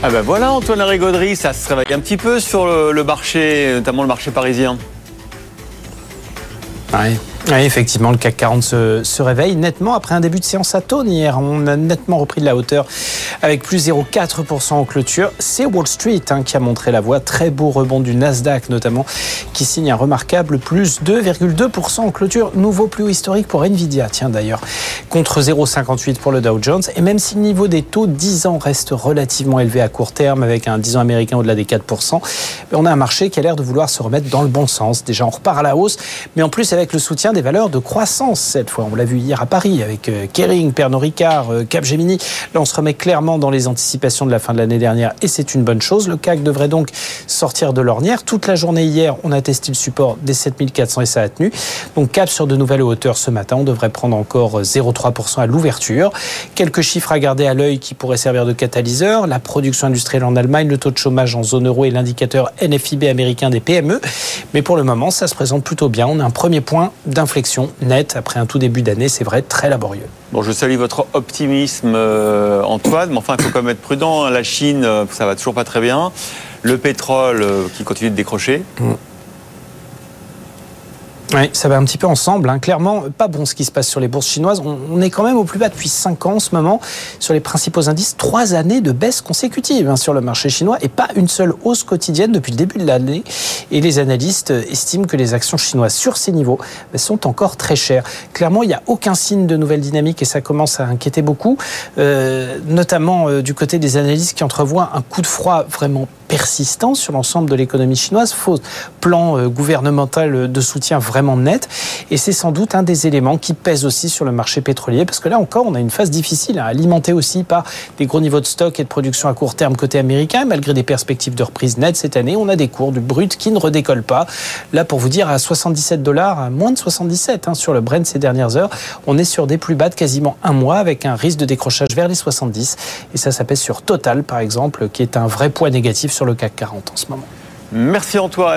Ah ben voilà Antoine Rigauderie, ça se réveille un petit peu sur le, marché, notamment le marché parisien. Oui, effectivement, le CAC 40 se, réveille nettement après un début de séance à tonne hier. On a nettement repris de la hauteur avec plus 0,4% en clôture. C'est Wall Street hein, qui a montré la voie. Très beau rebond du Nasdaq notamment, qui signe un remarquable plus 2,2% en clôture. Nouveau plus haut historique pour Nvidia, tiens d'ailleurs, contre 0,58 pour le Dow Jones. Et même si le niveau des taux 10 ans reste relativement élevé à court terme, avec un 10 ans américain au-delà des 4%, on a un marché qui a l'air de vouloir se remettre dans le bon sens. Déjà, on repart à la hausse, mais en plus avec le soutien des valeurs de croissance cette fois. On l'a vu hier à Paris avec Kering, Pernod Ricard, Capgemini. Là, on se remet clairement dans les anticipations de la fin de l'année dernière et c'est une bonne chose. Le CAC devrait donc sortir de l'ornière. Toute la journée hier, on a testé le support des 7400 et ça a tenu. Donc cap sur de nouvelles hauteurs ce matin. On devrait prendre encore 0,3% à l'ouverture. Quelques chiffres à garder à l'œil qui pourraient servir de catalyseur. La production industrielle en Allemagne, le taux de chômage en zone euro et l'indicateur NFIB américain des PME. Mais pour le moment, ça se présente plutôt bien. On a un premier point d'inflexion nette après un tout début d'année, c'est vrai, très laborieux. Bon, je salue votre optimisme, euh, Antoine, mais enfin, il faut quand même être prudent. La Chine, euh, ça va toujours pas très bien. Le pétrole euh, qui continue de décrocher. Mmh. Oui, ça va un petit peu ensemble. Hein. Clairement, pas bon ce qui se passe sur les bourses chinoises. On, est quand même au plus bas depuis 5 ans en ce moment sur les principaux indices. Trois années de baisse consécutive hein, sur le marché chinois et pas une seule hausse quotidienne depuis le début de l'année. Et les analystes estiment que les actions chinoises sur ces niveaux sont encore très chères. Clairement, il n'y a aucun signe de nouvelle dynamique et ça commence à inquiéter beaucoup, euh, notamment euh, du côté des analystes qui entrevoient un coup de froid vraiment persistant sur l'ensemble de l'économie chinoise, faux plan euh, gouvernemental de soutien vraiment net. Et c'est sans doute un des éléments qui pèse aussi sur le marché pétrolier, parce que là encore, on a une phase difficile, hein, alimentée aussi par des gros niveaux de stock et de production à court terme côté américain. Malgré des perspectives de reprise nette cette année, on a des cours du brut qui ne redécollent pas. Là, pour vous dire, à 77 dollars, à moins de 77 hein, sur le Brent ces dernières heures, on est sur des plus bas de quasiment un mois, avec un risque de décrochage vers les 70. Et ça, ça pèse sur Total, par exemple, qui est un vrai poids négatif sur le CAC 40 en ce moment. Merci Antoine.